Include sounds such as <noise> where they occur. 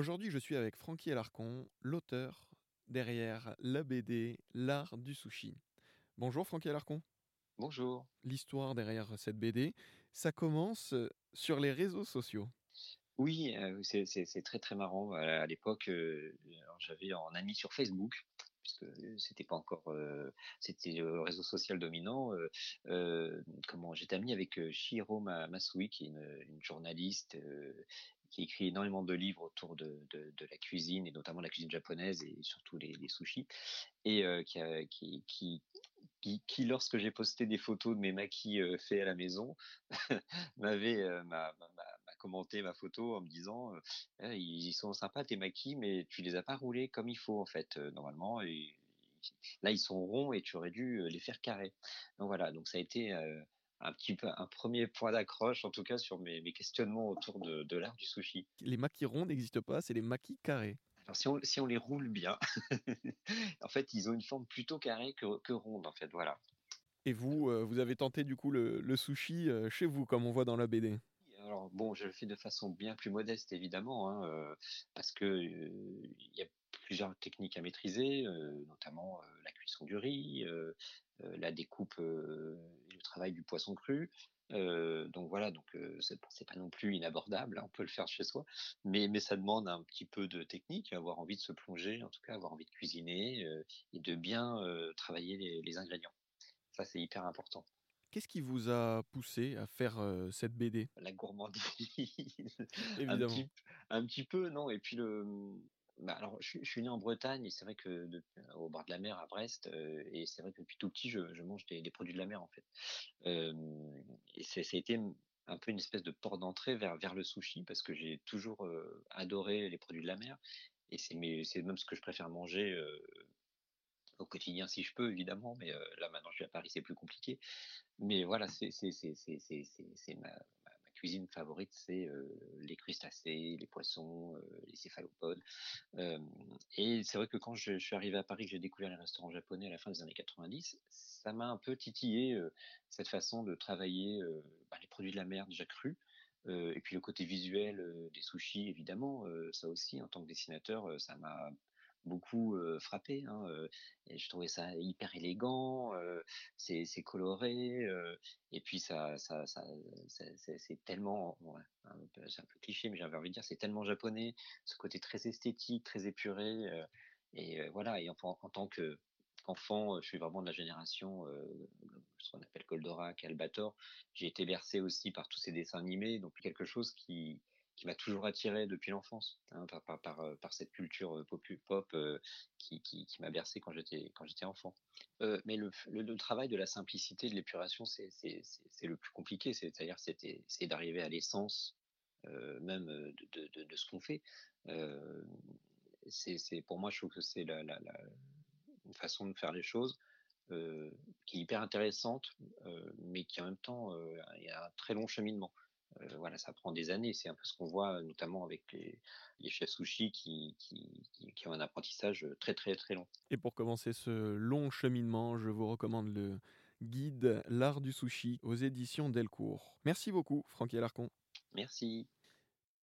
Aujourd'hui, je suis avec Francky Alarcon, l'auteur derrière la BD L'art du sushi. Bonjour Francky Alarcon. Bonjour. L'histoire derrière cette BD, ça commence sur les réseaux sociaux. Oui, euh, c'est très très marrant. À l'époque, euh, j'avais un ami sur Facebook puisque c'était pas encore euh, c'était le réseau social dominant comment j'étais ami avec Shiro Masui qui est une, une journaliste qui écrit énormément de livres autour de, de, la cuisine et notamment la cuisine japonaise et surtout les, sushis et euh, qui, qui, qui, qui, lorsque j'ai posté des photos de mes maquis euh, faits à la maison <laughs> m'avait euh, m'a, commenté ma photo en me disant eh, ils sont sympas tes maquis mais tu les as pas roulés comme il faut en fait normalement là ils sont ronds et tu aurais dû les faire carrés. Donc voilà donc ça a été un petit peu un premier point d'accroche, en tout cas sur mes, questionnements autour de, l'art du sushi. Les maquis ronds n'existent pas, c'est les maquis carrés. Alors si on, si on les roule bien, <laughs> en fait, ils ont une forme plutôt carrée que, ronde, en fait, voilà. Et vous, euh, vous avez tenté du coup le, sushi euh, chez vous, comme on voit dans la BD alors bon, je le fais de façon bien plus modeste évidemment, hein, euh, parce que il y a plusieurs techniques à maîtriser, notamment la cuisson du riz, la découpe et le travail du poisson cru. donc voilà, donc c'est pas non plus inabordable, hein, on peut le faire chez soi, mais, mais ça demande un petit peu de technique, avoir envie de se plonger, en tout cas avoir envie de cuisiner et de bien travailler les, les ingrédients. Ça c'est hyper important. Qu'est-ce qui vous a poussé à faire cette BD La gourmandise. <laughs> Évidemment. Un petit, peu, non. Et puis le. Bah, alors, je, suis né en Bretagne et c'est vrai que au bord de la mer à Brest et c'est vrai que depuis tout petit je, mange des, produits de la mer en fait. Ça a été un peu une espèce de porte d'entrée vers le sushi parce que j'ai toujours adoré les produits de la mer et c'est même ce que je préfère manger au quotidien si je peux évidemment mais là maintenant je suis à Paris c'est plus compliqué mais voilà c'est c'est c'est c'est c'est ma, cuisine favorite c'est les crustacés les poissons les céphalopodes et c'est vrai que quand je, je, suis arrivé à Paris que j'ai découvert les restaurants japonais à la fin des années 90 ça m'a un peu titillé cette façon de travailler bah, les produits de la mer déjà crus et puis le côté visuel des sushis évidemment ça aussi en tant que dessinateur ça m'a beaucoup frappé. Hein, et je trouvais ça hyper élégant, c'est coloré, et puis ça, ça, ça, c'est tellement, c'est un peu cliché, mais j'avais envie de dire, c'est tellement japonais, ce côté très esthétique, très épuré, et voilà. Et en, en tant que enfant, je suis vraiment de la génération, euh, ce qu'on appelle Goldorak, Albator. J'ai été bercé aussi par tous ces dessins animés, donc quelque chose qui, qui m'a toujours attiré depuis l'enfance, hein, euh, par, cette culture euh, pop, euh, qui, m'a bercé quand j'étais enfant. Mais le, travail de la simplicité, de l'épuration, c'est le plus compliqué. C'est-à-dire, c'est d'arriver à l'essence même de, ce qu'on fait. C'est pour moi, je trouve que c'est la, une façon de faire les choses. Qui est hyper intéressante, mais qui en même temps, il y a un très long cheminement. Euh, voilà, ça prend des années. C'est un peu ce qu'on voit notamment avec les, les chefs sushi qui, qui, qui, qui, ont un apprentissage très très très long. Et pour commencer ce long cheminement, je vous recommande le guide L'art du sushi aux éditions Delcourt. Merci beaucoup, Francky Alarcon. Merci.